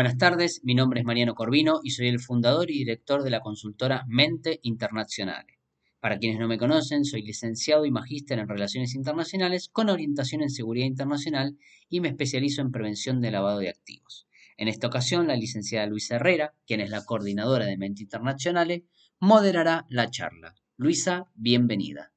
Buenas tardes, mi nombre es Mariano Corvino y soy el fundador y director de la consultora Mente Internacionales. Para quienes no me conocen, soy licenciado y magíster en Relaciones Internacionales con orientación en Seguridad Internacional y me especializo en prevención de lavado de activos. En esta ocasión, la licenciada Luisa Herrera, quien es la coordinadora de Mente Internacionales, moderará la charla. Luisa, bienvenida.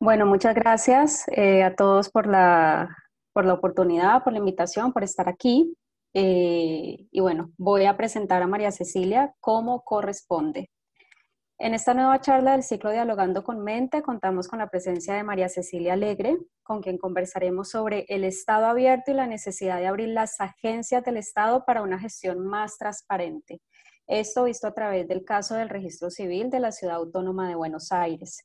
Bueno, muchas gracias eh, a todos por la, por la oportunidad, por la invitación, por estar aquí. Eh, y bueno, voy a presentar a María Cecilia como corresponde. En esta nueva charla del ciclo Dialogando con Mente contamos con la presencia de María Cecilia Alegre, con quien conversaremos sobre el Estado abierto y la necesidad de abrir las agencias del Estado para una gestión más transparente. Esto visto a través del caso del registro civil de la Ciudad Autónoma de Buenos Aires.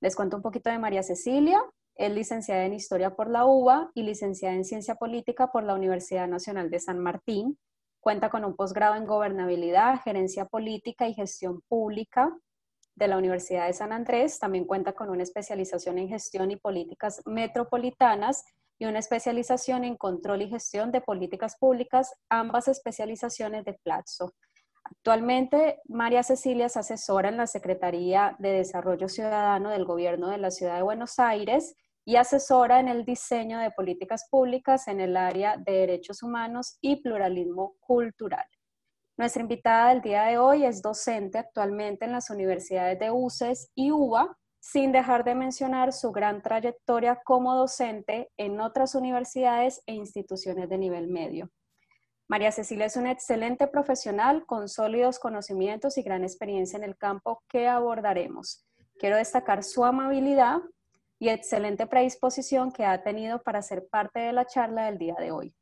Les cuento un poquito de María Cecilia. Es licenciada en Historia por la UBA y licenciada en Ciencia Política por la Universidad Nacional de San Martín. Cuenta con un posgrado en Gobernabilidad, Gerencia Política y Gestión Pública de la Universidad de San Andrés. También cuenta con una especialización en Gestión y Políticas Metropolitanas y una especialización en Control y Gestión de Políticas Públicas, ambas especializaciones de Plazo. Actualmente, María Cecilia es asesora en la Secretaría de Desarrollo Ciudadano del Gobierno de la Ciudad de Buenos Aires y asesora en el diseño de políticas públicas en el área de derechos humanos y pluralismo cultural. Nuestra invitada del día de hoy es docente actualmente en las universidades de UCES y UBA, sin dejar de mencionar su gran trayectoria como docente en otras universidades e instituciones de nivel medio. María Cecilia es una excelente profesional con sólidos conocimientos y gran experiencia en el campo que abordaremos. Quiero destacar su amabilidad, y excelente predisposición que ha tenido para ser parte de la charla del día de hoy.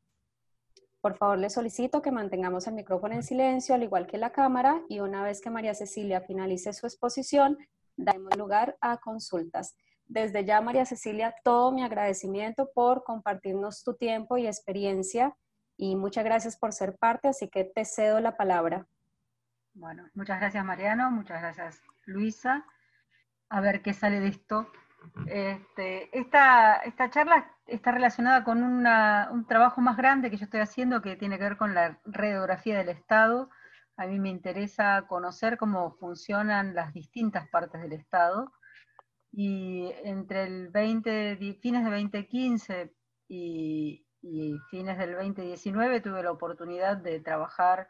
Por favor, le solicito que mantengamos el micrófono en silencio, al igual que la cámara, y una vez que María Cecilia finalice su exposición, daremos lugar a consultas. Desde ya, María Cecilia, todo mi agradecimiento por compartirnos tu tiempo y experiencia, y muchas gracias por ser parte, así que te cedo la palabra. Bueno, muchas gracias Mariano, muchas gracias Luisa. A ver qué sale de esto. Este, esta, charla está relacionada con un trabajo más grande que yo estoy haciendo que tiene que ver con la radiografía del Estado. A mí me interesa conocer cómo funcionan las distintas partes del Estado. Y entre el 20, fines de 2015 y, y fines del 2019 tuve la oportunidad de trabajar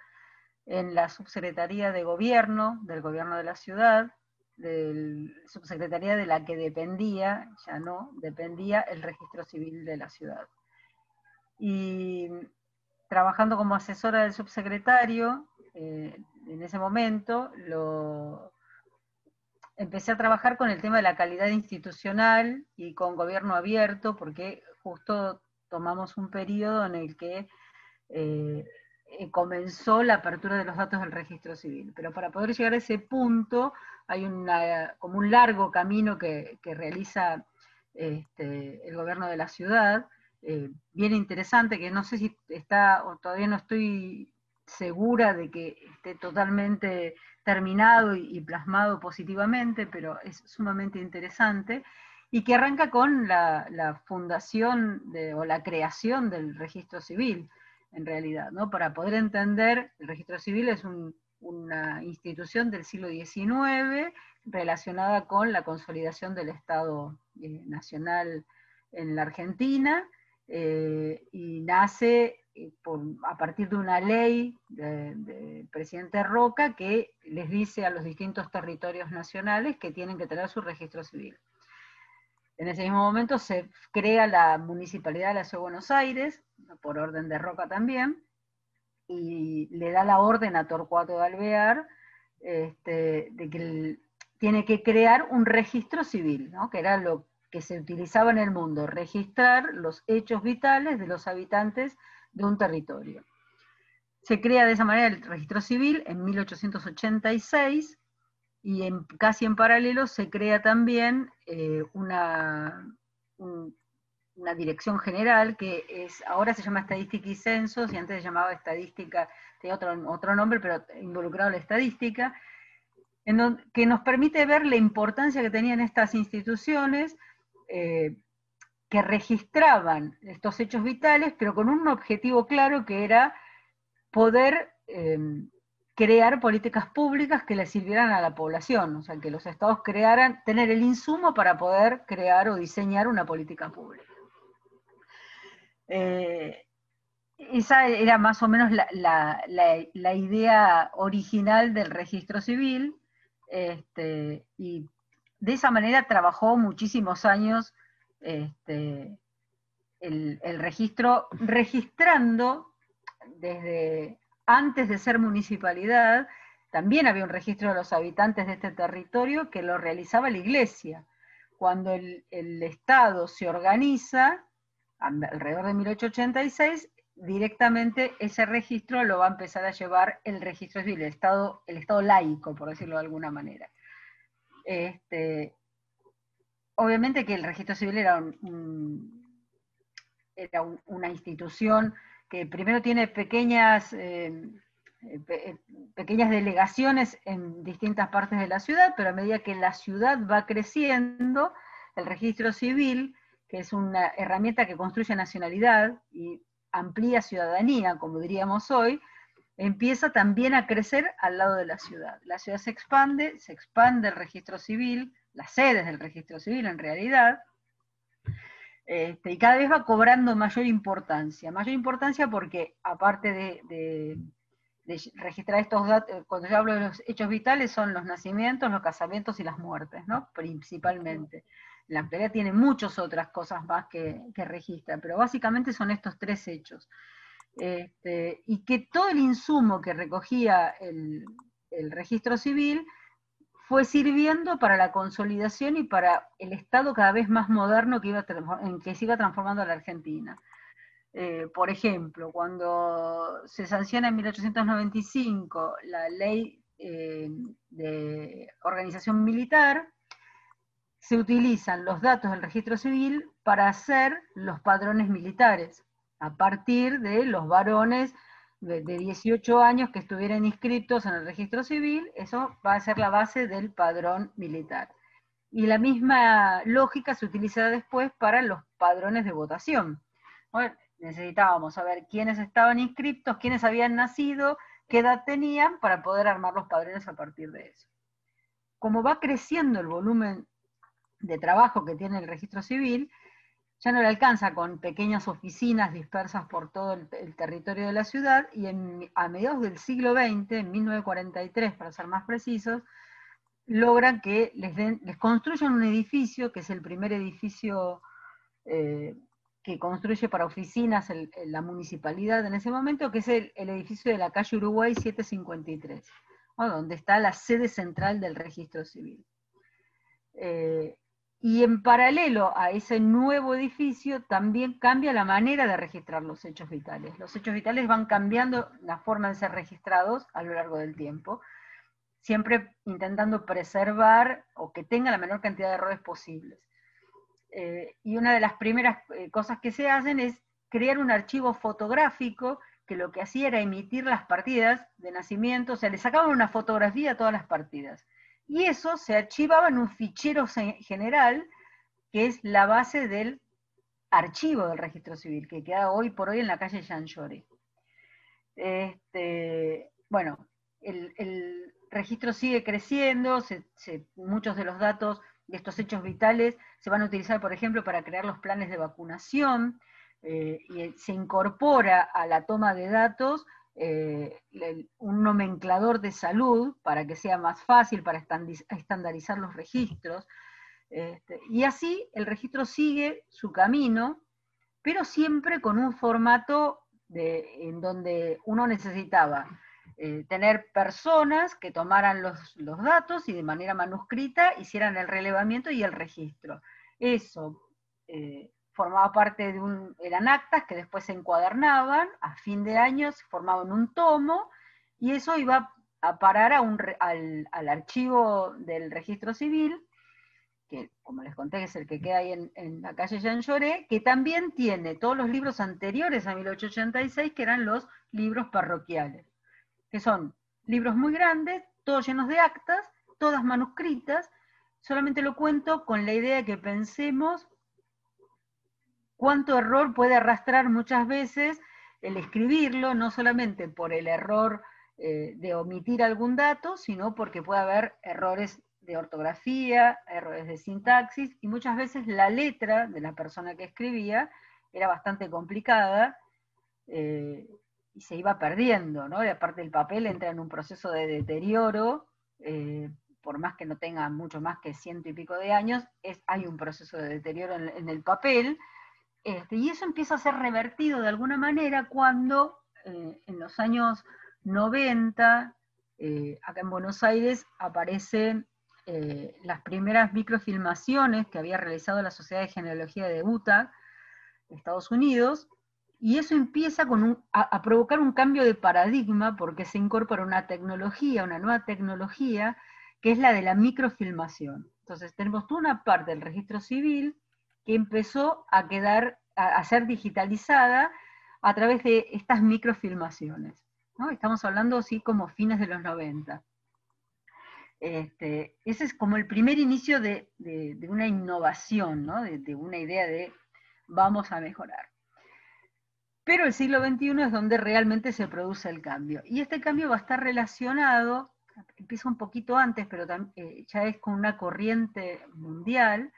en la subsecretaría de gobierno del gobierno de la ciudad del subsecretaría de la que dependía, ya no, dependía el registro civil de la ciudad. Y trabajando como asesora del subsecretario, eh, en ese momento lo, empecé a trabajar con el tema de la calidad institucional y con gobierno abierto, porque justo tomamos un periodo en el que eh, eh, comenzó la apertura de los datos del registro civil. Pero para poder llegar a ese punto hay una, como un largo camino que, realiza este, el gobierno de la ciudad, eh, bien interesante, que no sé si está, o todavía no estoy segura de que esté totalmente terminado y, plasmado positivamente, pero es sumamente interesante, y que arranca con la, fundación o la creación del registro civil en realidad, ¿no? Para poder entender, el registro civil es una institución del siglo XIX relacionada con la consolidación del Estado eh, Nacional en la Argentina, eh, y nace eh, a partir de una ley del presidente Roca que les dice a los distintos territorios nacionales que tienen que tener su registro civil. En ese mismo momento se crea la Municipalidad de la Ciudad de Buenos Aires, por orden de Roca también, y le da la orden a Torcuato de Alvear este, de que tiene que crear un registro civil, que era lo que se utilizaba en el mundo, registrar los hechos vitales de los habitantes de un territorio. Se crea de esa manera el registro civil en 1886 y en, casi en paralelo se crea también eh, una, una dirección general que es, ahora se llama Estadística y Censos, y antes se llamaba Estadística, tenía otro, otro nombre, pero involucrado la estadística, en que nos permite ver la importancia que tenían estas instituciones eh, que registraban estos hechos vitales, pero con un objetivo claro que era poder em, crear políticas públicas que le sirvieran a la población, o sea, que los estados crearan, tener el insumo para poder crear o diseñar una política pública. Eh, esa era más o menos la, idea original del registro civil, este, y de esa manera trabajó muchísimos años este, el, el registro, registrando desde antes de ser municipalidad, también había un registro de los habitantes de este territorio que lo realizaba la iglesia. Cuando el, Estado se organiza, alrededor de 1886, directamente ese registro lo va a empezar a llevar el registro civil, el Estado, el Estado laico, por decirlo de alguna manera. Este, obviamente que el registro civil era, era una institución que primero tiene pequeñas, eh, eh, pequeñas delegaciones en distintas partes de la ciudad, pero a medida que la ciudad va creciendo, el registro civil, que es una herramienta que construye nacionalidad y amplía ciudadanía, como diríamos hoy, empieza también a crecer al lado de la ciudad. La ciudad se expande, se expande el registro civil, las sedes del registro civil en realidad, este, y cada vez va cobrando mayor importancia. Mayor importancia porque, aparte de, registrar estos datos, eh, cuando yo hablo de los hechos vitales, son los nacimientos, los casamientos y las muertes, ¿no? Principalmente. La actualidad tiene muchas otras cosas más que, registra, pero básicamente son estos tres hechos. Este, y que todo el insumo que recogía el registro civil fue sirviendo para la consolidación y para el Estado cada vez más moderno que iba en que se iba transformando la Argentina. Eh, por ejemplo, cuando se sanciona en 1895 la ley eh, de organización militar, se utilizan los datos del registro civil para hacer los padrones militares, a partir de los varones de, 18 años que estuvieran inscritos en el registro civil, eso va a ser la base del padrón militar. Y la misma lógica se utiliza después para los padrones de votación. necesitábamos saber quiénes estaban inscritos, quiénes habían nacido, qué edad tenían para poder armar los padrones a partir de eso. Como va creciendo el volumen de trabajo que tiene el registro civil, ya no le alcanza con pequeñas oficinas dispersas por todo el, territorio de la ciudad y a mediados del siglo XX, en 1943 para ser más precisos, logran que les, les construyan un edificio, que es el primer edificio eh, que construye para oficinas la municipalidad en ese momento, que es el, edificio de la calle Uruguay 753, donde está la sede central del registro civil. Eh, y en paralelo a ese nuevo edificio también cambia la manera de registrar los hechos vitales. Los hechos vitales van cambiando la forma de ser registrados a lo largo del tiempo, siempre intentando preservar o que tenga la menor cantidad de errores posibles. Eh, y una de las primeras eh, cosas que se hacen es crear un archivo fotográfico que lo que hacía era emitir las partidas de nacimiento, o sea, le sacaban una fotografía a todas las partidas y eso se archivaba en un fichero general que es la base del archivo del registro civil, que queda hoy por hoy en la calle Jean Este, bueno, el, registro sigue creciendo, muchos de los datos de estos hechos vitales se van a utilizar, por ejemplo, para crear los planes de vacunación, eh, y se incorpora a la toma de datos eh, un nomenclador de salud para que sea más fácil para estandarizar los registros. Este, y así el registro sigue su camino, pero siempre con un formato en donde uno necesitaba eh, tener personas que tomaran los, los, datos y de manera manuscrita hicieran el relevamiento y el registro. Eso eh, formaba parte de un, eran actas que después se encuadernaban, a fin de año se formaban un tomo, y eso iba a parar a un, al, archivo del registro civil, que como les conté es el que queda ahí en, la calle Jean Lloré, que también tiene todos los libros anteriores a 1886, que eran los libros parroquiales, que son libros muy grandes, todos llenos de actas, todas manuscritas, solamente lo cuento con la idea de que pensemos cuánto error puede arrastrar muchas veces el escribirlo, no solamente por el error eh, de omitir algún dato, sino porque puede haber errores de ortografía, errores de sintaxis, y muchas veces la letra de la persona que escribía era bastante complicada eh, y se iba perdiendo, ¿no? Y aparte el papel entra en un proceso de deterioro, eh, por más que no tenga mucho más que ciento y pico de años, hay un proceso de deterioro en, el papel, este, y eso empieza a ser revertido de alguna manera cuando eh, en los años 90, acá en Buenos Aires, aparecen las primeras microfilmaciones que había realizado la Sociedad de Genealogía de Utah, Estados Unidos, y eso empieza a, provocar un cambio de paradigma porque se incorpora una tecnología, una nueva tecnología, que es la de la microfilmación. Entonces tenemos una parte del registro civil que empezó a quedar, a, ser digitalizada a través de estas microfilmaciones. ¿no? Estamos hablando así como fines de los 90. Este, ese es como el primer inicio de, una innovación, ¿no? de una idea de vamos a mejorar. Pero el siglo XXI es donde realmente se produce el cambio. Y este cambio va a estar relacionado, empieza un poquito antes, pero eh, ya es con una corriente mundial,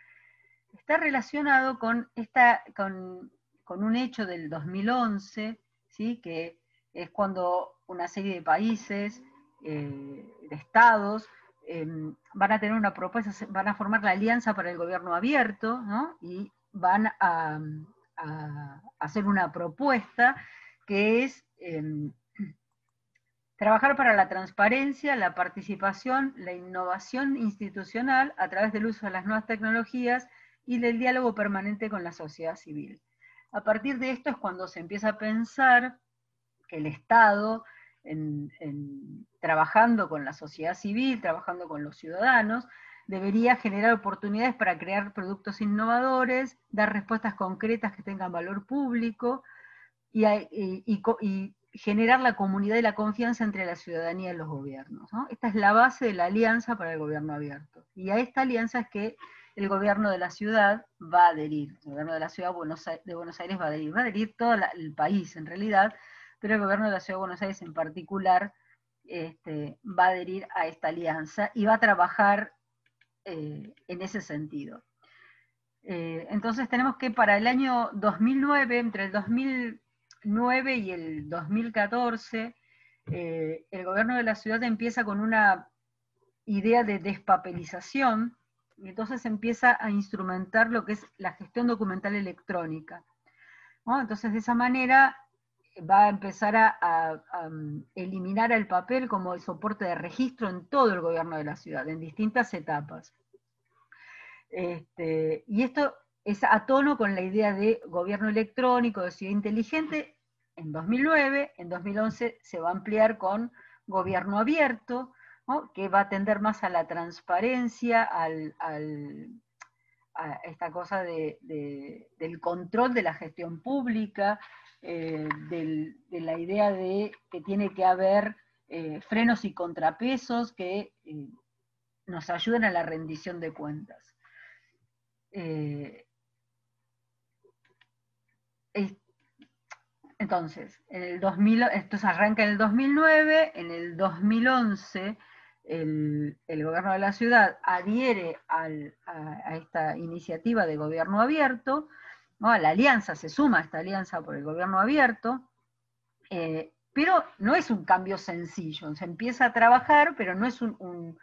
está relacionado con, esta, con, un hecho del 2011, ¿sí? que es cuando una serie de países, eh, de estados, em, van a tener una propuesta, van a formar la Alianza para el Gobierno Abierto, ¿no? y van a, hacer una propuesta que es em, trabajar para la transparencia, la participación, la innovación institucional a través del uso de las nuevas tecnologías y del diálogo permanente con la sociedad civil. A partir de esto es cuando se empieza a pensar que el Estado, trabajando con la sociedad civil, trabajando con los ciudadanos, debería generar oportunidades para crear productos innovadores, dar respuestas concretas que tengan valor público y, generar la comunidad y la confianza entre la ciudadanía y los gobiernos. Esta es la base de la alianza para el gobierno abierto. Y a esta alianza es que el gobierno de la ciudad va a adherir. El gobierno de la ciudad de Buenos Aires va a adherir. Va a adherir todo el país en realidad, pero el gobierno de la ciudad de Buenos Aires en particular este, va a adherir a esta alianza y va a trabajar eh, en ese sentido. Eh, entonces tenemos que para el año 2009, entre el 2009 y el 2014, eh, el gobierno de la ciudad empieza con una idea de despapelización, y entonces empieza a instrumentar lo que es la gestión documental electrónica. Entonces de esa manera va a empezar a, a, eliminar el papel como el soporte de registro en todo el gobierno de la ciudad, en distintas etapas. Este, y esto es a tono con la idea de gobierno electrónico, de ciudad inteligente, en 2009, en 2011 se va a ampliar con gobierno abierto, que va a tender más a la transparencia, a esta cosa de, del control de la gestión pública, eh, de la idea de que tiene que haber eh, frenos y contrapesos que eh, nos ayuden a la rendición de cuentas. entonces, en el 2000, esto se arranca en el 2009, en el 2011 el, gobierno de la ciudad adhiere a, esta iniciativa de gobierno abierto, la alianza se suma a esta alianza por el gobierno abierto, eh, pero no es un cambio sencillo, se empieza a trabajar, pero no es un,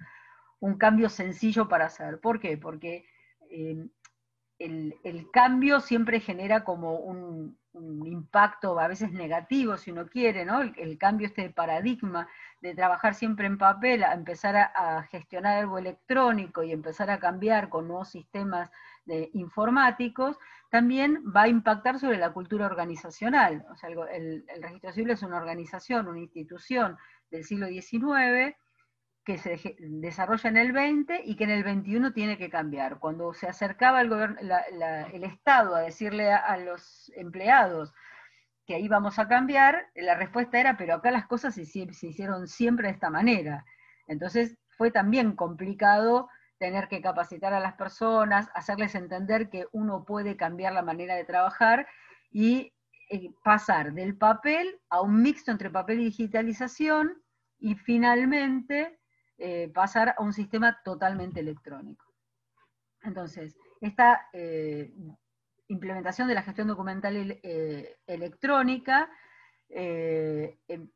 cambio sencillo para hacer. ¿Por qué? Porque eh, el, cambio siempre genera como un, impacto a veces negativo, si uno quiere, ¿no? El, cambio este de paradigma de trabajar siempre en papel, a empezar a, gestionar algo electrónico y empezar a cambiar con nuevos sistemas informáticos, también va a impactar sobre la cultura organizacional. O sea, el, registro civil es una organización, una institución del siglo XIX, que se desarrolla en el 20 y que en el 21 tiene que cambiar. Cuando se acercaba el Estado a decirle a, los empleados que ahí vamos a cambiar, la respuesta era, pero acá las cosas se, se hicieron siempre de esta manera. Entonces fue también complicado tener que capacitar a las personas, hacerles entender que uno puede cambiar la manera de trabajar y eh, pasar del papel a un mixto entre papel y digitalización y finalmente eh, pasar a un sistema totalmente electrónico. Entonces, esta eh, implementación de la gestión documental electrónica em,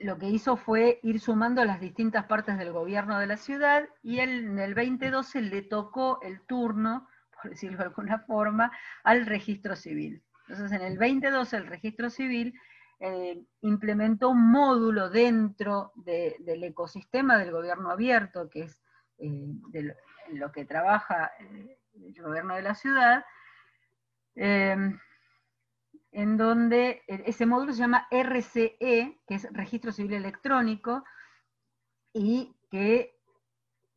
lo que hizo fue ir sumando las distintas partes del gobierno de la ciudad y en el 2012 le tocó el turno, por decirlo de alguna forma, al registro civil. Entonces, en el 2012 el registro civil eh, implementó un módulo dentro del ecosistema del gobierno abierto, que es eh, lo que trabaja eh, el gobierno de la ciudad, en donde ese módulo se llama RCE, que es Registro Civil Electrónico, y que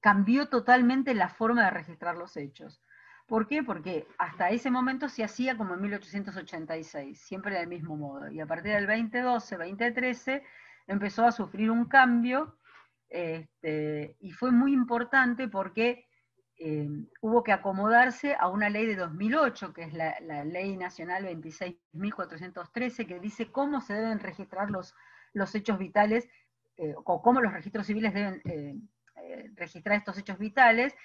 cambió totalmente la forma de registrar los hechos. ¿Por qué? Porque hasta ese momento se hacía como en 1886, siempre del mismo modo. Y a partir del 2012, 2013, empezó a sufrir un cambio este, y fue muy importante porque eh, hubo que acomodarse a una ley de 2008, que es la, Ley Nacional 26.413, que dice cómo se deben registrar los, los hechos vitales, eh, o cómo los registros civiles deben eh, registrar estos hechos vitales,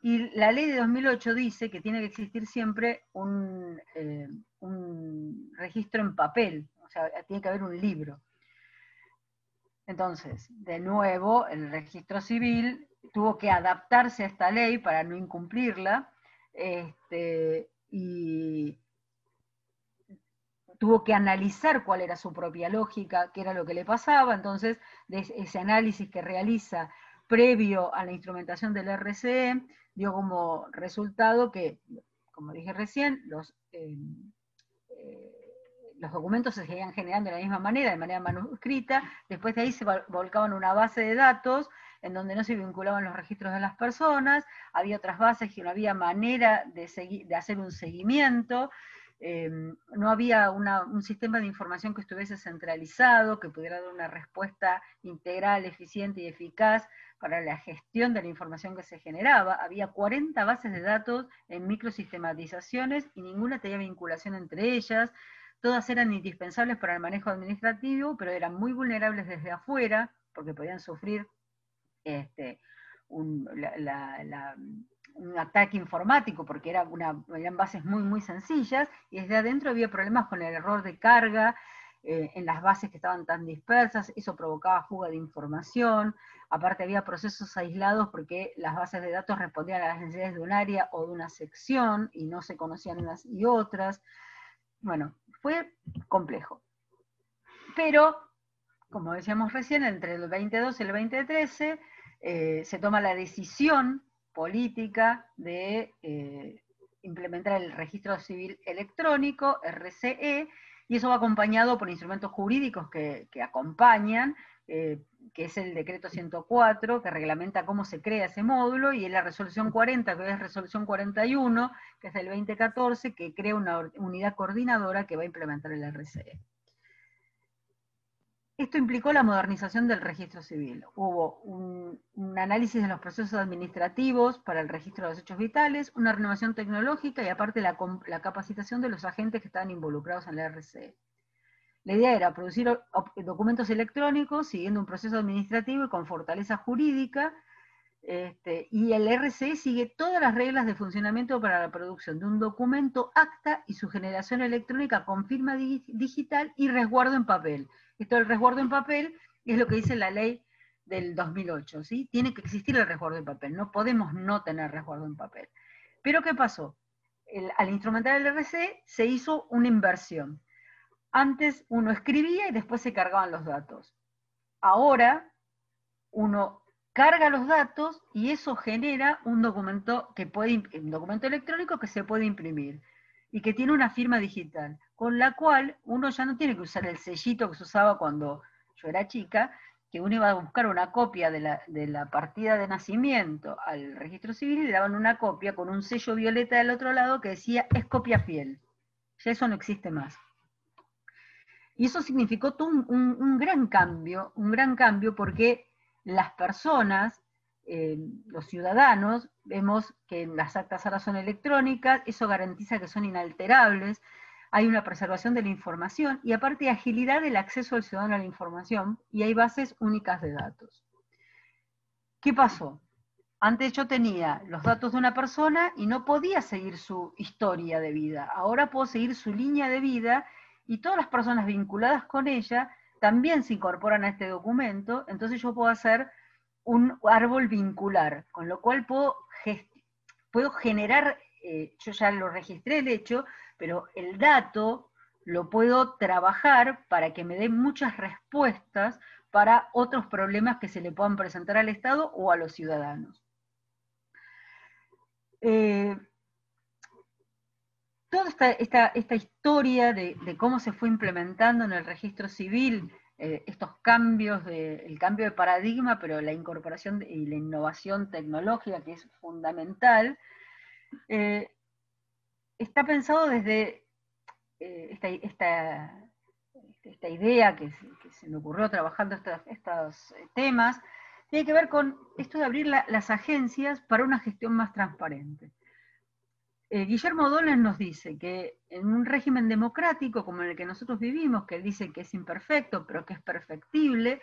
y la ley de 2008 dice que tiene que existir siempre eh, un, registro en papel, o sea, tiene que haber un libro. Entonces, de nuevo, el registro civil tuvo que adaptarse a esta ley para no incumplirla, este, y tuvo que analizar cuál era su propia lógica, qué era lo que le pasaba, entonces, ese análisis que realiza previo a la instrumentación del RCE, dio como resultado que, como dije recién, los, eh, eh, los documentos se seguían generando de la misma manera, de manera manuscrita, después de ahí se volcaban una base de datos en donde no se vinculaban los registros de las personas, había otras bases que no había manera de, hacer un seguimiento, eh, no había un sistema de información que estuviese centralizado, que pudiera dar una respuesta integral, eficiente y eficaz para la gestión de la información que se generaba. Había 40 bases de datos en microsistematizaciones y ninguna tenía vinculación entre ellas. Todas eran indispensables para el manejo administrativo, pero eran muy vulnerables desde afuera, porque podían sufrir este, un, ataque informático, porque era una, eran bases muy, muy sencillas, y desde adentro había problemas con el error de carga, eh, en las bases que estaban tan dispersas, eso provocaba fuga de información, aparte había procesos aislados porque las bases de datos respondían a las necesidades de un área o de una sección y no se conocían unas y otras. Bueno, fue complejo. Pero, como decíamos recién, entre el 2012 y el 2013 eh, se toma la decisión política de eh, implementar el registro civil electrónico, RCE, y eso va acompañado por instrumentos jurídicos que, acompañan, eh, que es el decreto 104, que reglamenta cómo se crea ese módulo, y la resolución 40, que es resolución 41, que es del 2014, que crea una unidad coordinadora que va a implementar el RCE. Esto implicó la modernización del registro civil. Hubo un, análisis de los procesos administrativos para el registro de los hechos vitales, una renovación tecnológica y aparte la, capacitación de los agentes que estaban involucrados en la RCE. La idea era producir documentos electrónicos siguiendo un proceso administrativo y con fortaleza jurídica, este, y el RCE sigue todas las reglas de funcionamiento para la producción de un documento acta y su generación electrónica con firma digital y resguardo en papel esto del resguardo en papel es lo que dice la ley del 2008, ¿sí? Tiene que existir el resguardo en papel, no podemos no tener resguardo en papel. Pero ¿qué pasó? al instrumentar el RC se hizo una inversión. Antes uno escribía y después se cargaban los datos. Ahora uno carga los datos y eso genera un documento, que puede, un documento electrónico que se puede imprimir y que tiene una firma digital, con la cual uno ya no tiene que usar el sellito que se usaba cuando yo era chica, que uno iba a buscar una copia de la, partida de nacimiento al registro civil y le daban una copia con un sello violeta del otro lado que decía es copia fiel. Ya eso no existe más. Y eso significó todo un gran cambio, un gran cambio porque las personas eh, los ciudadanos, vemos que las actas ahora son electrónicas, eso garantiza que son inalterables. Hay una preservación de la información y aparte agilidad del acceso al ciudadano a la información y hay bases únicas de datos. ¿Qué pasó? Antes yo tenía los datos de una persona y no podía seguir su historia de vida. Ahora puedo seguir su línea de vida y todas las personas vinculadas con ella también se incorporan a este documento, entonces yo puedo hacer un árbol vincular, con lo cual puedo, puedo generar, eh, yo ya lo registré el hecho, pero el dato lo puedo trabajar para que me dé muchas respuestas para otros problemas que se le puedan presentar al Estado o a los ciudadanos. Eh, toda esta, historia de, cómo se fue implementando en el registro civil eh, estos cambios, el cambio de paradigma, pero la incorporación y la innovación tecnológica que es fundamental, eh, está pensado desde esta, idea que, se me ocurrió trabajando estos temas, tiene que ver con esto de abrir las agencias para una gestión más transparente. Eh, Guillermo Dolen nos dice que en un régimen democrático como el que nosotros vivimos, que él dice que es imperfecto, pero que es perfectible,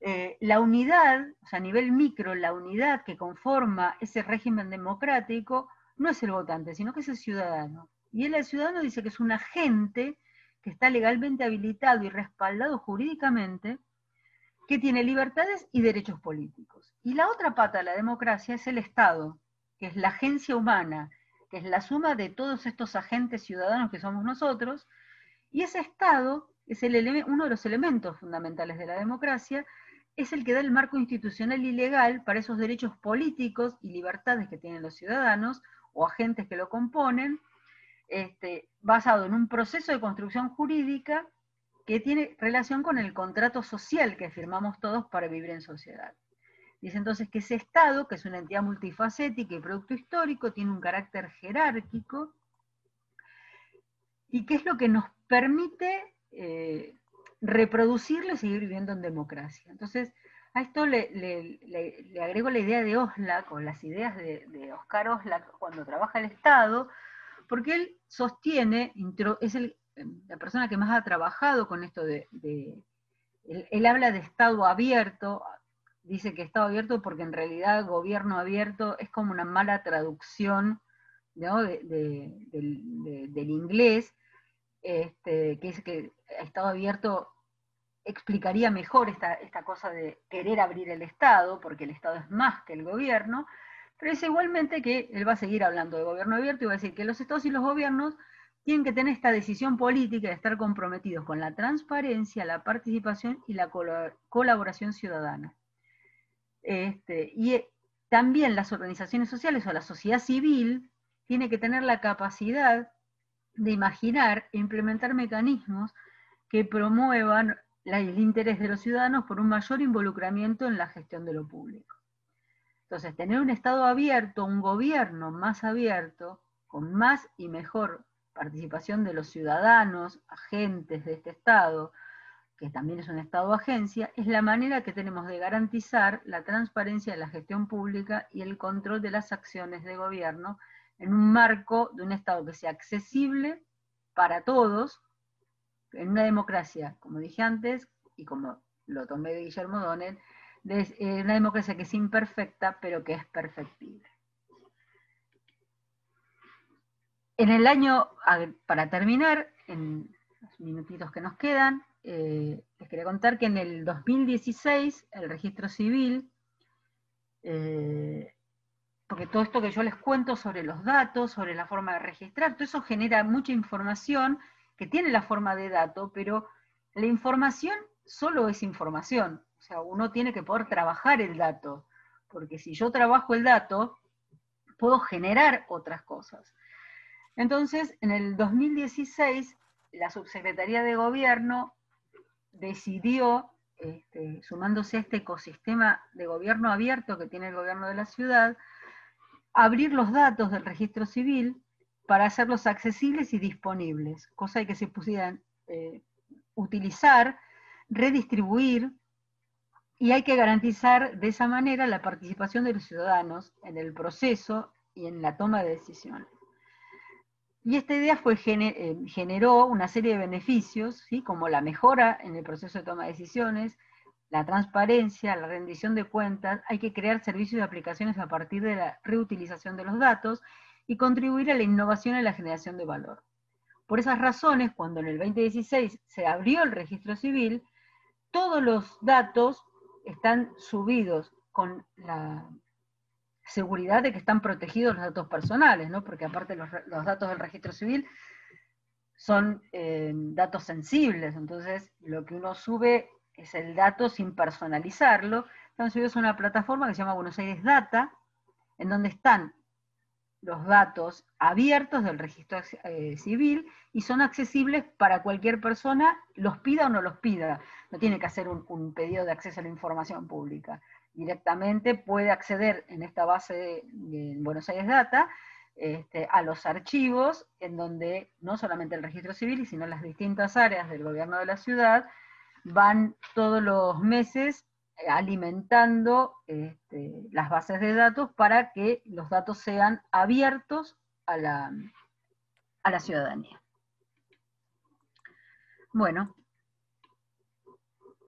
eh, la unidad, o sea, a nivel micro, la unidad que conforma ese régimen democrático no es el votante, sino que es el ciudadano. Y él, el ciudadano, dice que es un agente que está legalmente habilitado y respaldado jurídicamente que tiene libertades y derechos políticos. Y la otra pata de la democracia es el Estado, que es la agencia humana, que es la suma de todos estos agentes ciudadanos que somos nosotros, y ese Estado es el uno de los elementos fundamentales de la democracia, es el que da el marco institucional y legal para esos derechos políticos y libertades que tienen los ciudadanos o agentes que lo componen, este, basado en un proceso de construcción jurídica que tiene relación con el contrato social que firmamos todos para vivir en sociedad. Dice entonces que ese Estado, que es una entidad multifacética y producto histórico, tiene un carácter jerárquico y que es lo que nos permite eh, reproducirlo y seguir viviendo en democracia. Entonces, a esto le, agrego la idea de Oslak, o las ideas de, de Oscar Oslak cuando trabaja el Estado, porque él sostiene, es el, la persona que más ha trabajado con esto de, él, habla de Estado abierto, dice que Estado abierto porque en realidad gobierno abierto es como una mala traducción del, inglés, este, que es que Estado abierto explicaría mejor esta, esta cosa de querer abrir el Estado, porque el Estado es más que el gobierno, pero es igualmente que él va a seguir hablando de gobierno abierto y va a decir que los estados y los gobiernos tienen que tener esta decisión política de estar comprometidos con la transparencia, la participación y la colaboración ciudadana. Este, y eh, también las organizaciones sociales o la sociedad civil tiene que tener la capacidad de imaginar e implementar mecanismos que promuevan el interés de los ciudadanos por un mayor involucramiento en la gestión de lo público. Entonces, tener un Estado abierto, un gobierno más abierto, con más y mejor participación de los ciudadanos, agentes de este Estado, que también es un Estado agencia, es la manera que tenemos de garantizar la transparencia de la gestión pública y el control de las acciones de gobierno en un marco de un Estado que sea accesible para todos, en una democracia, como dije antes, y como lo tomé de Guillermo Donel, de eh, una democracia que es imperfecta, pero que es perfectible. En el año, para terminar, en los minutitos que nos quedan, eh, les quería contar que en el 2016 el registro civil, eh, porque todo esto que yo les cuento sobre los datos, sobre la forma de registrar, todo eso genera mucha información que tiene la forma de dato, pero la información solo es información. O sea, uno tiene que poder trabajar el dato, porque si yo trabajo el dato, puedo generar otras cosas. Entonces, en el 2016, la Subsecretaría de Gobierno decidió, este, sumándose a este ecosistema de gobierno abierto que tiene el gobierno de la ciudad, abrir los datos del registro civil para hacerlos accesibles y disponibles, cosa que se pudieran eh, utilizar, redistribuir, y hay que garantizar de esa manera la participación de los ciudadanos en el proceso y en la toma de decisiones. Y esta idea eh, generó una serie de beneficios, como la mejora en el proceso de toma de decisiones, la transparencia, la rendición de cuentas, hay que crear servicios y aplicaciones a partir de la reutilización de los datos y contribuir a la innovación y la generación de valor. Por esas razones, cuando en el 2016 se abrió el registro civil, todos los datos están subidos con la seguridad de que están protegidos los datos personales, ¿no? porque aparte los, datos del registro civil son eh, datos sensibles, entonces lo que uno sube es el dato sin personalizarlo, están subidos a una plataforma que se llama Buenos Aires Data, en donde están los datos abiertos del registro eh, civil y son accesibles para cualquier persona, los pida o no los pida. No tiene que hacer un, pedido de acceso a la información pública. Directamente puede acceder en esta base de, Buenos Aires Data este, a los archivos en donde no solamente el registro civil, sino las distintas áreas del gobierno de la ciudad van todos los meses alimentando este, las bases de datos para que los datos sean abiertos a la, a la ciudadanía. Bueno,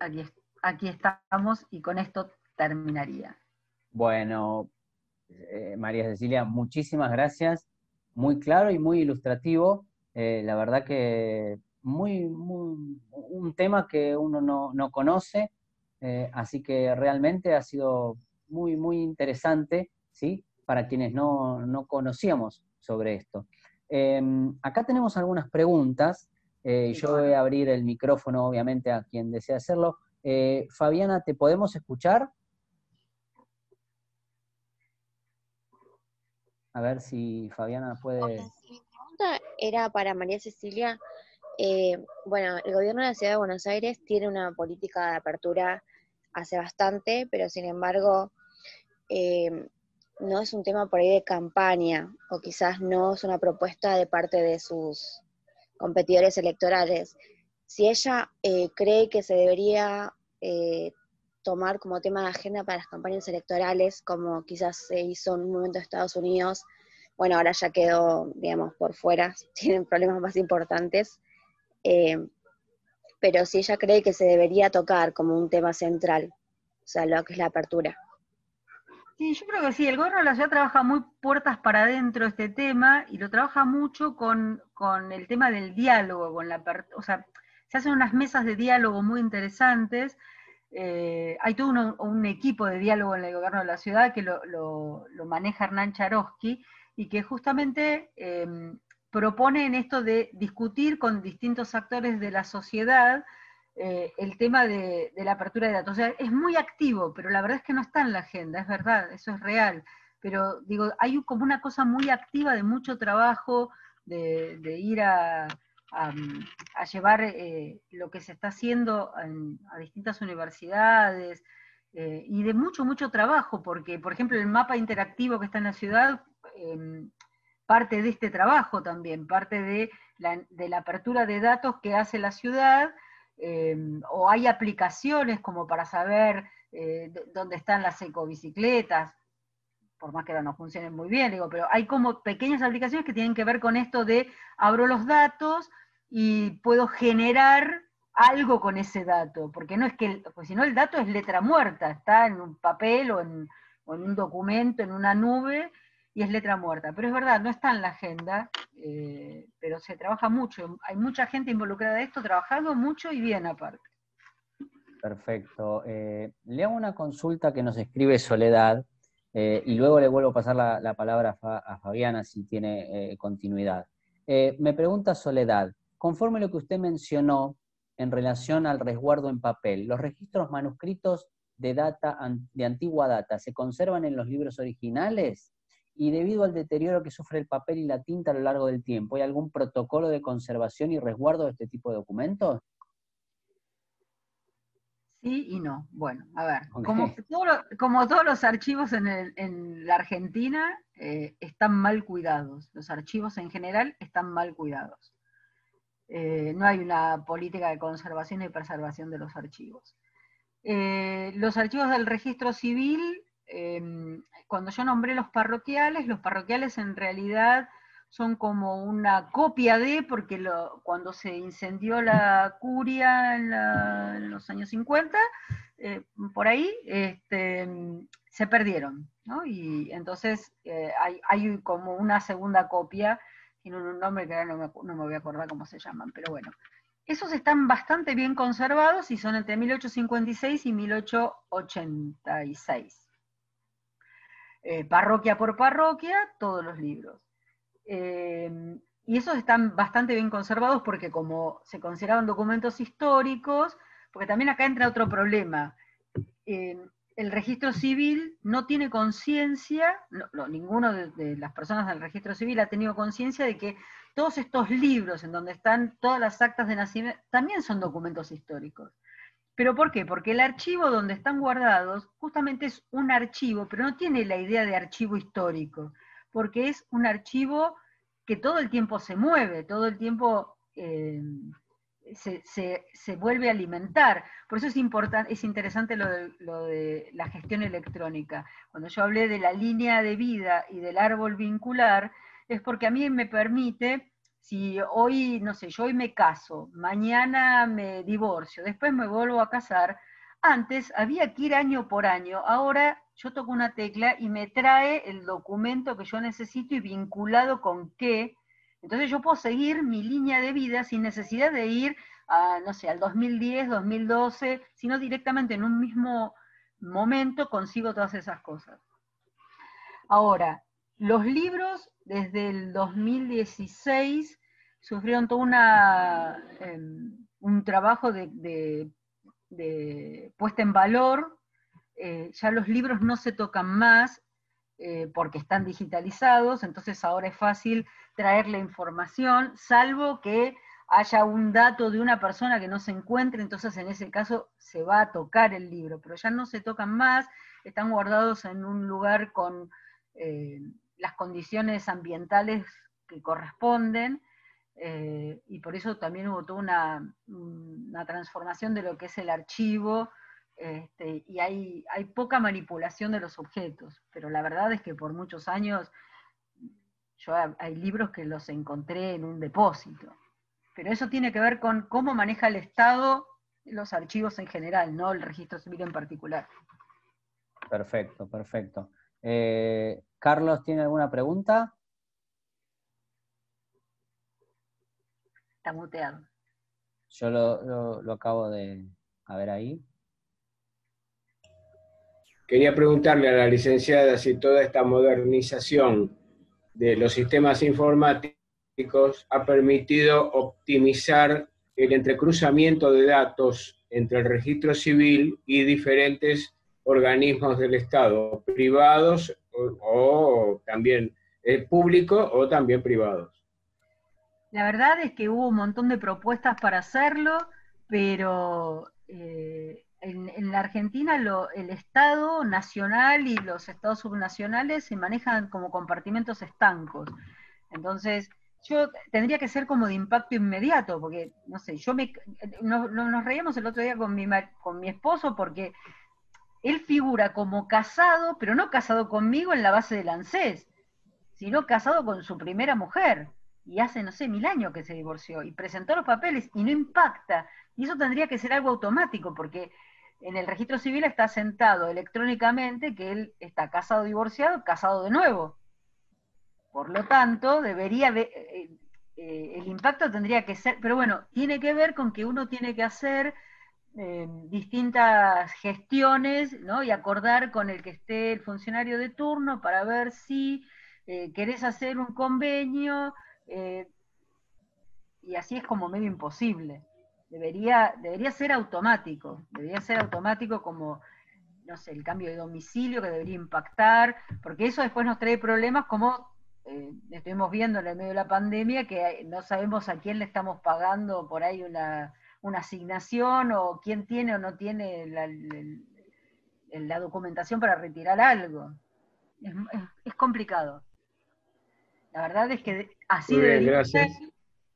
aquí, aquí estamos y con esto terminaría. Bueno, eh, María Cecilia, muchísimas gracias. Muy claro y muy ilustrativo. Eh, la verdad que muy, un tema que uno no, no conoce eh, así que realmente ha sido muy, muy interesante, ¿sí? Para quienes no, conocíamos sobre esto. Em, acá tenemos algunas preguntas. Eh, yo voy a abrir el micrófono, obviamente, a quien desea hacerlo. Eh, Fabiana, ¿te podemos escuchar? A ver si Fabiana puede... Mi pregunta era para María Cecilia. bueno, el gobierno de la Ciudad de Buenos Aires tiene una política de apertura hace bastante, pero sin embargo eh, no es un tema por ahí de campaña o quizás no es una propuesta de parte de sus competidores electorales. Si ella eh, cree que se debería eh, tomar como tema de agenda para las campañas electorales, como quizás se hizo en un momento en Estados Unidos, bueno, ahora ya quedó, digamos, por fuera, tienen problemas más importantes pero si ella cree que se debería tocar como un tema central, o sea, lo que es la apertura. Sí, yo creo que sí, el gobierno de la ciudad trabaja muy puertas para adentro este tema y lo trabaja mucho con, el tema del diálogo, con la o sea, se hacen unas mesas de diálogo muy interesantes, eh, hay todo un, equipo de diálogo en el gobierno de la ciudad que lo, maneja Hernán Charosky y que justamente em, propone en esto de discutir con distintos actores de la sociedad eh, el tema de, la apertura de datos. O sea, es muy activo, pero la verdad es que no está en la agenda, es verdad, eso es real. Pero digo, hay como una cosa muy activa de mucho trabajo, de, ir a, llevar eh, lo que se está haciendo a distintas universidades, eh, y de mucho, mucho trabajo, porque, por ejemplo, el mapa interactivo que está en la ciudad em, parte de este trabajo también, parte de la, apertura de datos que hace la ciudad, eh, o hay aplicaciones como para saber eh, dónde están las ecobicicletas, por más que no funcionen muy bien, digo, pero hay como pequeñas aplicaciones que tienen que ver con esto de abro los datos y puedo generar algo con ese dato, porque no es que, pues si no el dato es letra muerta, está en un papel o en un documento, en una nube, y es letra muerta. Pero es verdad, no está en la agenda, eh, pero se trabaja mucho. Hay mucha gente involucrada en esto, trabajando mucho y bien aparte. Perfecto. Eh, le hago una consulta que nos escribe Soledad eh, y luego le vuelvo a pasar la, palabra a, Fabiana si tiene continuidad. me pregunta Soledad, conforme lo que usted mencionó en relación al resguardo en papel, ¿los registros manuscritos de data de antigua data se conservan en los libros originales y debido al deterioro que sufre el papel y la tinta a lo largo del tiempo, ¿hay algún protocolo de conservación y resguardo de este tipo de documentos? Sí y no. Bueno, a ver, como, todos los archivos en, la Argentina eh, están mal cuidados, los archivos en general están mal cuidados. Eh, no hay una política de conservación y preservación de los archivos. Eh, los archivos del registro civil Em, cuando yo nombré los parroquiales, los parroquiales en realidad son como una copia de, porque cuando se incendió la curia en, los años 50, eh, por ahí, este, se perdieron, ¿no? Y entonces eh, hay, como una segunda copia, tiene un nombre que ahora no me, no me voy a acordar cómo se llaman, pero bueno. Esos están bastante bien conservados y son entre 1856 y 1886. Eh, parroquia por parroquia, todos los libros. Eh, y esos están bastante bien conservados porque como se consideraban documentos históricos, porque también acá entra otro problema. Eh, el registro civil no tiene conciencia, ninguno de, las personas del registro civil ha tenido conciencia de que todos estos libros en donde están todas las actas de nacimiento también son documentos históricos. ¿Pero por qué? Porque el archivo donde están guardados justamente es un archivo, pero no tiene la idea de archivo histórico, porque es un archivo que todo el tiempo se mueve, todo el tiempo eh, se, vuelve a alimentar. Por eso es, importante, es interesante lo de la gestión electrónica. Cuando yo hablé de la línea de vida y del árbol vincular, es porque a mí me permite si hoy, no sé, yo hoy me caso, mañana me divorcio, después me vuelvo a casar, antes había que ir año por año, ahora yo toco una tecla y me trae el documento que yo necesito y vinculado con qué. Entonces yo puedo seguir mi línea de vida sin necesidad de ir a, no sé, al 2010, 2012, sino directamente en un mismo momento consigo todas esas cosas. Ahora, los libros desde el 2016 sufrieron todo una, em, un trabajo de, puesta en valor. Eh, ya los libros no se tocan más eh, porque están digitalizados, entonces ahora es fácil traer la información, salvo que haya un dato de una persona que no se encuentre, entonces en ese caso se va a tocar el libro, pero ya no se tocan más, están guardados en un lugar con eh, las condiciones ambientales que corresponden, eh, y por eso también hubo toda una, transformación de lo que es el archivo, este, y hay, hay poca manipulación de los objetos, pero la verdad es que por muchos años yo hay libros que los encontré en un depósito, pero eso tiene que ver con cómo maneja el Estado los archivos en general, no el registro civil en particular. Perfecto, perfecto. Eh, Carlos, ¿tiene alguna pregunta? Está muteado. Yo lo, acabo de a ver ahí. Quería preguntarle a la licenciada si toda esta modernización de los sistemas informáticos ha permitido optimizar el entrecruzamiento de datos entre el registro civil y diferentes organismos del Estado, privados o, también eh, públicos o también privados. La verdad es que hubo un montón de propuestas para hacerlo, pero eh, en, la Argentina el Estado nacional y los estados subnacionales se manejan como compartimentos estancos. Entonces, yo tendría que ser como de impacto inmediato, porque, no sé, yo me, nos reíamos el otro día con mi, con mi esposo porque él figura como casado, pero no casado conmigo en la base del ANSES, sino casado con su primera mujer. Y hace, no sé, mil años que se divorció y presentó los papeles y no impacta. Y eso tendría que ser algo automático, porque en el registro civil está sentado electrónicamente que él está casado, divorciado, casado de nuevo. Por lo tanto, debería de, eh, eh, el impacto tendría que ser, pero bueno, tiene que ver con que uno tiene que hacer eh, distintas gestiones ¿no? y acordar con el que esté el funcionario de turno para ver si querés hacer un convenio, y así es como medio imposible. Debería, debería ser automático, debería ser automático como, no sé, el cambio de domicilio que debería impactar, porque eso después nos trae problemas como eh, estuvimos viendo en el medio de la pandemia, que no sabemos a quién le estamos pagando por ahí una, asignación o quién tiene o no tiene la, documentación para retirar algo. Es, complicado. La verdad es que así debería ser,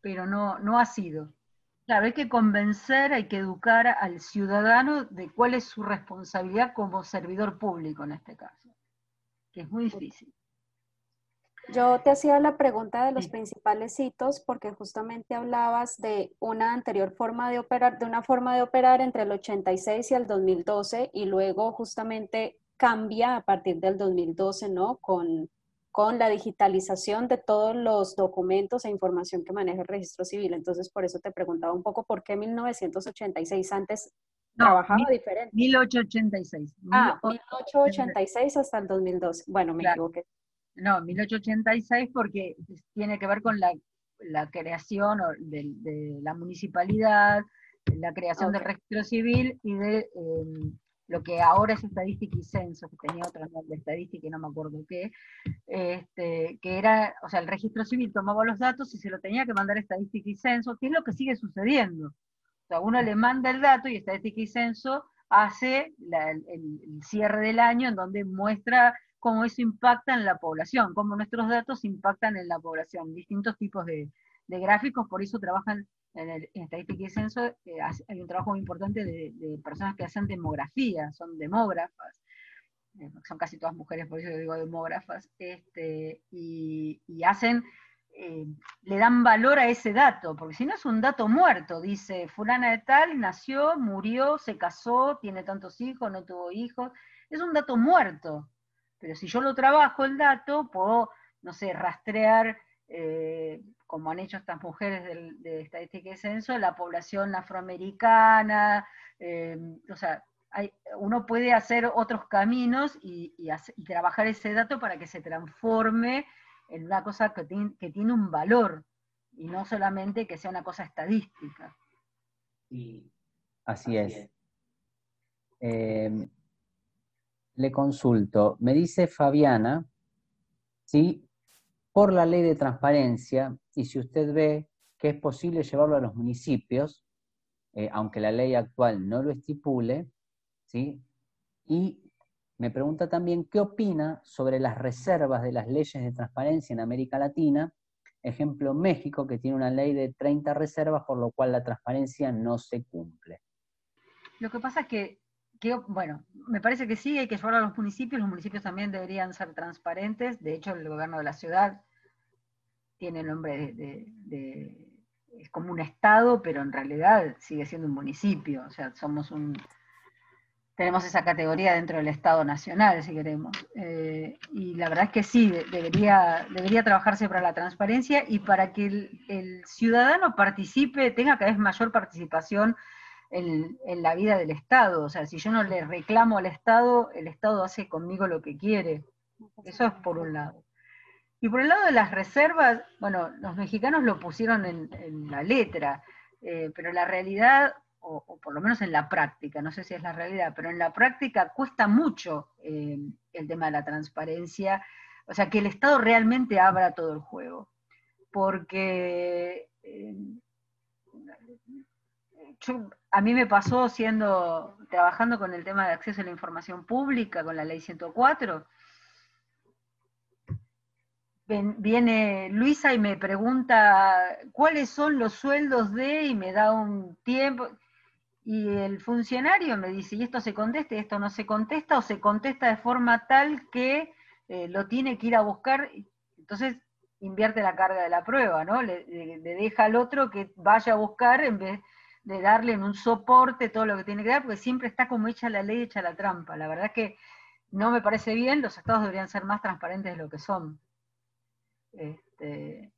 pero no, no ha sido. Claro, hay que convencer, hay que educar al ciudadano de cuál es su responsabilidad como servidor público en este caso, que es muy difícil. Yo te hacía la pregunta de los principales hitos porque justamente hablabas de una anterior forma de operar, de una forma de operar entre el 86 y el 2012 y luego justamente cambia a partir del 2012, ¿no? Con, con la digitalización de todos los documentos e información que maneja el registro civil. Entonces, por eso te preguntaba un poco por qué 1986 antes trabajaba diferente. 1886. Ah, 1886 hasta el 2012. Bueno, me equivoqué. No, 1886 porque tiene que ver con la, creación de, la municipalidad, la creación del registro civil y de em, lo que ahora es estadística y censo, que tenía otro nombre, estadística y no me acuerdo qué, este, que era, o sea, el registro civil tomaba los datos y se lo tenía que mandar estadística y censo, que es lo que sigue sucediendo. O sea, uno le manda el dato y estadística y censo hace el, cierre del año en donde muestra cómo eso impacta en la población, cómo nuestros datos impactan en la población, distintos tipos de, gráficos, por eso trabajan en, el, estadística y censo, eh, hay un trabajo muy importante de, personas que hacen demografía, son demógrafas, eh, son casi todas mujeres, por eso digo demógrafas, este, y, hacen, eh, le dan valor a ese dato, porque si no es un dato muerto, dice fulana de tal, nació, murió, se casó, tiene tantos hijos, no tuvo hijos, es un dato muerto, pero si yo lo trabajo el dato, puedo, no sé, rastrear, eh, como han hecho estas mujeres de estadística y censo, la población afroamericana, eh, o sea, uno puede hacer otros caminos y, trabajar ese dato para que se transforme en una cosa que, que tiene un valor y no solamente que sea una cosa estadística. Así es. Eh, le consulto, me dice Fabiana, si por la ley de transparencia, y si usted ve que es posible llevarlo a los municipios, eh, aunque la ley actual no lo estipule, ¿sí? y me pregunta también qué opina sobre las reservas de las leyes de transparencia en América Latina, ejemplo México, que tiene una ley de 30 reservas, por lo cual la transparencia no se cumple. Lo que pasa es que bueno, me parece que sí, hay que llevarlo a los municipios, los municipios también deberían ser transparentes, de hecho el gobierno de la ciudad tiene el nombre de, es como un estado, pero en realidad sigue siendo un municipio, o sea, somos un, tenemos esa categoría dentro del Estado Nacional, si queremos. Eh, y la verdad es que sí, debería, debería trabajarse para la transparencia y para que el, el, ciudadano participe, tenga cada vez mayor participación en, la vida del Estado. O sea, si yo no le reclamo al Estado, el Estado hace conmigo lo que quiere. Eso es por un lado. Y por el lado de las reservas, bueno, los mexicanos lo pusieron en, la letra, eh, pero la realidad, o, por lo menos en la práctica, no sé si es la realidad, pero en la práctica cuesta mucho eh, el tema de la transparencia, o sea, que el Estado realmente abra todo el juego. Porque eh, a mí me pasó siendo, trabajando con el tema de acceso a la información pública, con la ley 104, viene Luisa y me pregunta cuáles son los sueldos de, y me da un tiempo, y el funcionario me dice, y esto se contesta, y esto no se contesta, o se contesta de forma tal que eh, lo tiene que ir a buscar, entonces invierte la carga de la prueba, ¿no? Le, le deja al otro que vaya a buscar en vez de darle en un soporte todo lo que tiene que dar, porque siempre está como hecha la ley, hecha la trampa. La verdad es que no me parece bien, los estados deberían ser más transparentes de lo que son. Este,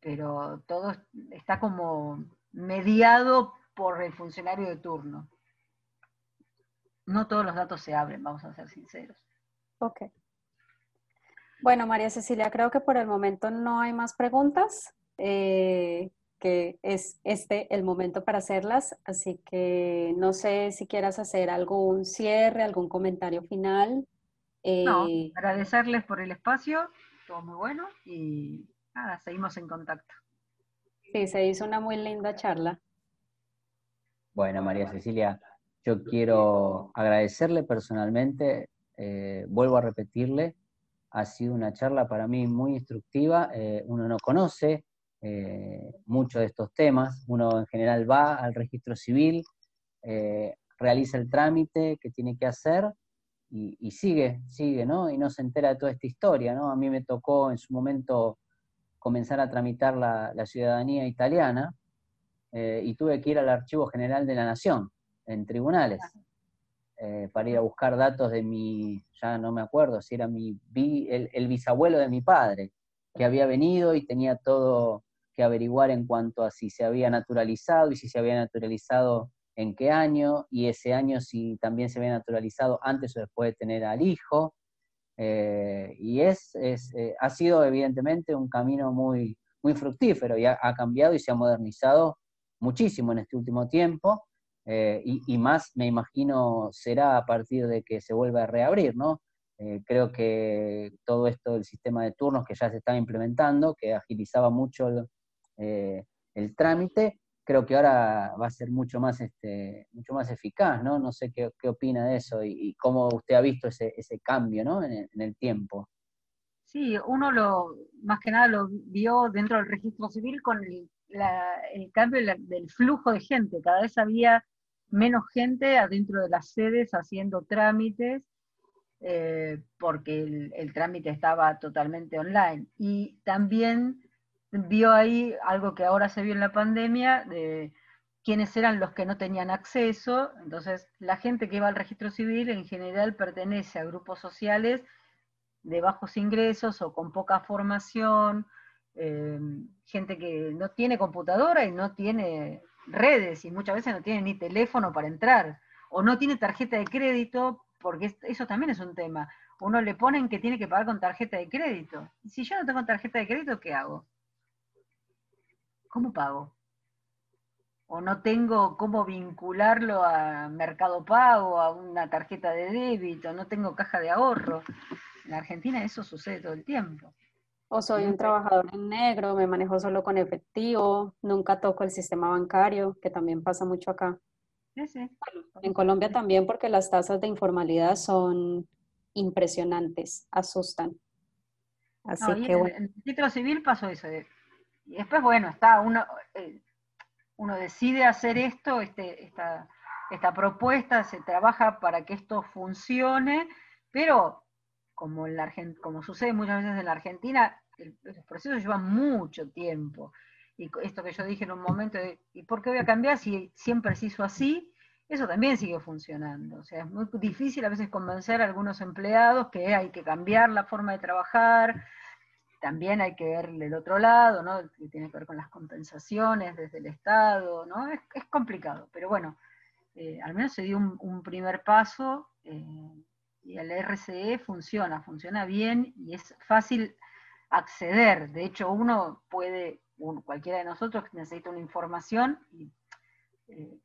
pero todo está como mediado por el funcionario de turno. No todos los datos se abren, vamos a ser sinceros. Ok. Bueno, María Cecilia, creo que por el momento no hay más preguntas. Eh, que es este el momento para hacerlas, así que no sé si quieras hacer algún cierre, algún comentario final. No, eh, agradecerles por el espacio, todo muy bueno y nada, seguimos en contacto. Sí, se hizo una muy linda charla. Bueno, María Cecilia, yo quiero agradecerle personalmente, eh, vuelvo a repetirle, ha sido una charla para mí muy instructiva, eh, uno no conoce eh, muchos de estos temas. Uno en general va al registro civil, eh, realiza el trámite que tiene que hacer y, sigue, sigue, ¿no? Y no se entera de toda esta historia, ¿no? A mí me tocó en su momento comenzar a tramitar la, ciudadanía italiana eh, y tuve que ir al Archivo General de la Nación, en tribunales, eh, para ir a buscar datos de mi, ya no me acuerdo si era mi, el, el bisabuelo de mi padre, que había venido y tenía todo que averiguar en cuanto a si se había naturalizado y si se había naturalizado en qué año, y ese año si también se había naturalizado antes o después de tener al hijo. Eh, y es, es eh, ha sido evidentemente un camino muy, muy fructífero y ha, cambiado y se ha modernizado muchísimo en este último tiempo. Eh, y, más, me imagino, será a partir de que se vuelva a reabrir, ¿no? creo que todo esto del sistema de turnos que ya se estaba implementando, que agilizaba mucho el, el trámite, creo que ahora va a ser mucho más, este, mucho más eficaz, ¿no? No sé qué, qué opina de eso y, cómo usted ha visto ese, ese cambio, ¿no? En el, tiempo. Sí, uno lo, más que nada lo vio dentro del registro civil con el, cambio del flujo de gente. Cada vez había menos gente adentro de las sedes haciendo trámites, eh, porque el trámite estaba totalmente online. Y también vio ahí algo que ahora se vio en la pandemia, de quiénes eran los que no tenían acceso. Entonces, la gente que iba al registro civil en general pertenece a grupos sociales de bajos ingresos o con poca formación, eh, gente que no tiene computadora y no tiene redes y muchas veces no tiene ni teléfono para entrar, o no tiene tarjeta de crédito, porque eso también es un tema. Uno le ponen que tiene que pagar con tarjeta de crédito. Si yo no tengo tarjeta de crédito, ¿qué hago? ¿Cómo pago? O no tengo cómo vincularlo a Mercado Pago, a una tarjeta de débito, no tengo caja de ahorro. En Argentina eso sucede todo el tiempo. O soy un trabajador en negro, me manejo solo con efectivo, nunca toco el sistema bancario, que también pasa mucho acá. Sí, sí. en Colombia también porque las tasas de informalidad son impresionantes, asustan. Así que en, en el título civil pasó eso, y después, bueno, está uno, eh, uno decide hacer esto, este, esta, esta propuesta, se trabaja para que esto funcione, pero como, en la como sucede muchas veces en la Argentina, el, los procesos llevan mucho tiempo. Y esto que yo dije en un momento, ¿y por qué voy a cambiar si siempre se hizo así? Eso también sigue funcionando. O sea, es muy difícil a veces convencer a algunos empleados que hay que cambiar la forma de trabajar, también hay que ver el otro lado, ¿no? Que tiene que ver con las compensaciones desde el Estado, ¿no? Es, complicado, pero bueno, eh, al menos se dio un, primer paso eh, y el RCE funciona, funciona bien y es fácil acceder. De hecho, uno puede, cualquiera de nosotros que necesita una información, eh,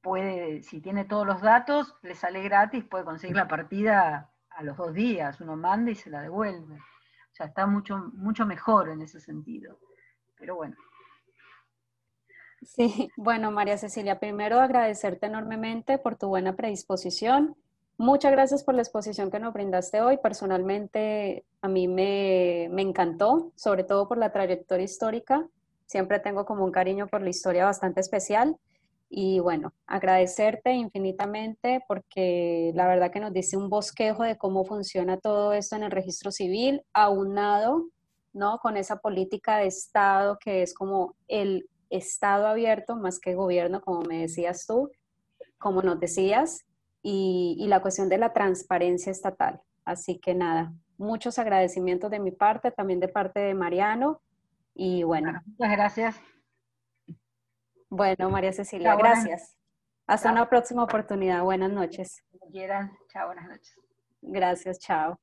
puede, si tiene todos los datos, le sale gratis, puede conseguir la partida a los dos días, uno manda y se la devuelve está mucho, mucho mejor en ese sentido. Pero bueno. Sí, bueno, María Cecilia, primero agradecerte enormemente por tu buena predisposición. Muchas gracias por la exposición que nos brindaste hoy. Personalmente, a mí me, me encantó, sobre todo por la trayectoria histórica. Siempre tengo como un cariño por la historia bastante especial. Y bueno, agradecerte infinitamente porque la verdad que nos dice un bosquejo de cómo funciona todo esto en el registro civil, aunado ¿no? con esa política de Estado que es como el Estado abierto más que gobierno, como me decías tú, como nos decías, y, y la cuestión de la transparencia estatal. Así que nada, muchos agradecimientos de mi parte, también de parte de Mariano. Y bueno. Muchas gracias. Bueno, María Cecilia, gracias. Hasta una próxima oportunidad. Buenas noches. quieran. Chao, buenas noches. Gracias, chao.